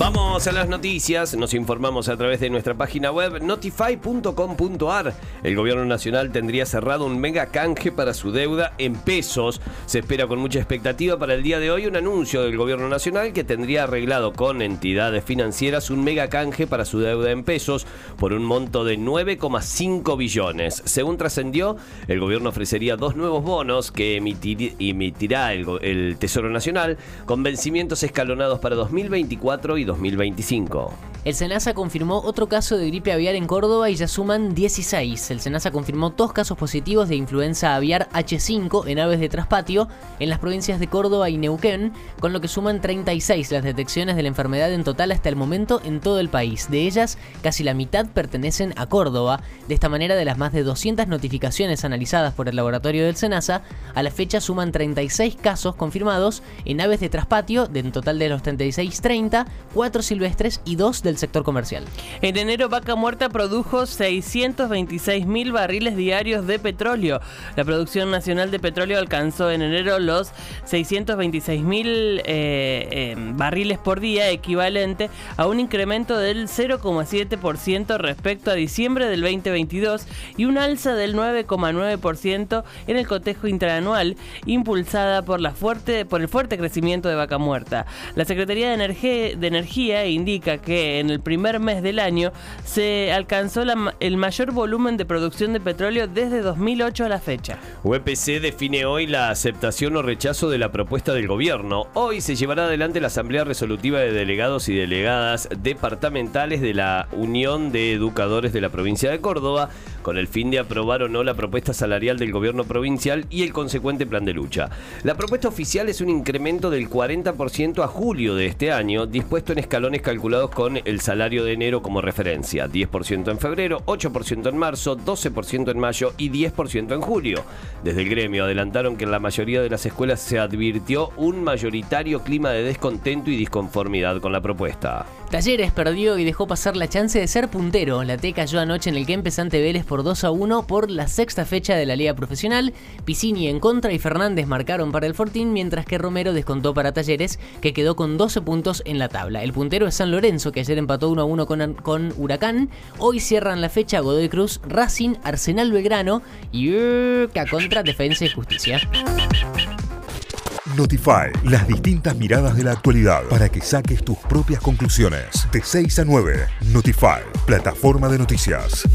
Vamos a las noticias, nos informamos a través de nuestra página web notify.com.ar. El gobierno nacional tendría cerrado un mega canje para su deuda en pesos. Se espera con mucha expectativa para el día de hoy un anuncio del gobierno nacional que tendría arreglado con entidades financieras un mega canje para su deuda en pesos por un monto de 9,5 billones. Según trascendió, el gobierno ofrecería dos nuevos bonos que emitir- emitirá el Tesoro Nacional con vencimientos escalonados para 2024 y 2025. El SENASA confirmó otro caso de gripe aviar en Córdoba y ya suman 16. El SENASA confirmó dos casos positivos de influenza aviar H5 en aves de traspatio en las provincias de Córdoba y Neuquén, con lo que suman 36 las detecciones de la enfermedad en total hasta el momento en todo el país. De ellas, casi la mitad pertenecen a Córdoba. De esta manera, de las más de 200 notificaciones analizadas por el laboratorio del SENASA, a la fecha suman 36 casos confirmados en aves de traspatio, de en total de los 36, 30, 4 silvestres y 2 del sector comercial. En enero, Vaca Muerta produjo 626 mil barriles diarios de petróleo. La producción nacional de petróleo alcanzó en enero los 626 mil eh, barriles por día, equivalente a un incremento del 0,7% respecto a diciembre del 2022 y un alza del 9,9% en el cotejo interanual, impulsada por, la fuerte, por el fuerte crecimiento de Vaca Muerta. La Secretaría de, de Energía indica que en el primer mes del año se alcanzó el mayor volumen de producción de petróleo desde 2008 a la fecha. UPC define hoy la aceptación o rechazo de la propuesta del gobierno. Hoy se llevará adelante la Asamblea Resolutiva de Delegados y Delegadas Departamentales de la Unión de Educadores de la provincia de Córdoba, con el fin de aprobar o no la propuesta salarial del gobierno provincial y el consecuente plan de lucha. La propuesta oficial es un incremento del 40% a julio de este año, dispuesto en escalones calculados con el salario de enero como referencia. 10% en febrero, 8% en marzo, 12% en mayo y 10% en julio. Desde el gremio adelantaron que en la mayoría de las escuelas se advirtió un mayoritario clima de descontento y disconformidad con la propuesta. Talleres perdió y dejó pasar la chance de ser puntero. La T cayó anoche en el Kempes ante Vélez por 2 a 1 por la sexta fecha de la Liga Profesional. Piscini en contra y Fernández marcaron para el Fortín, mientras que Romero descontó para Talleres, que quedó con 12 puntos en la tabla. El puntero es San Lorenzo, que ayer empató 1 a 1 con, Huracán. Hoy cierran la fecha Godoy Cruz, Racing, Arsenal Belgrano y a contra Defensa y Justicia. Notify, las distintas miradas de la actualidad para que saques tus propias conclusiones. De 6 a 9, Notify, plataforma de noticias.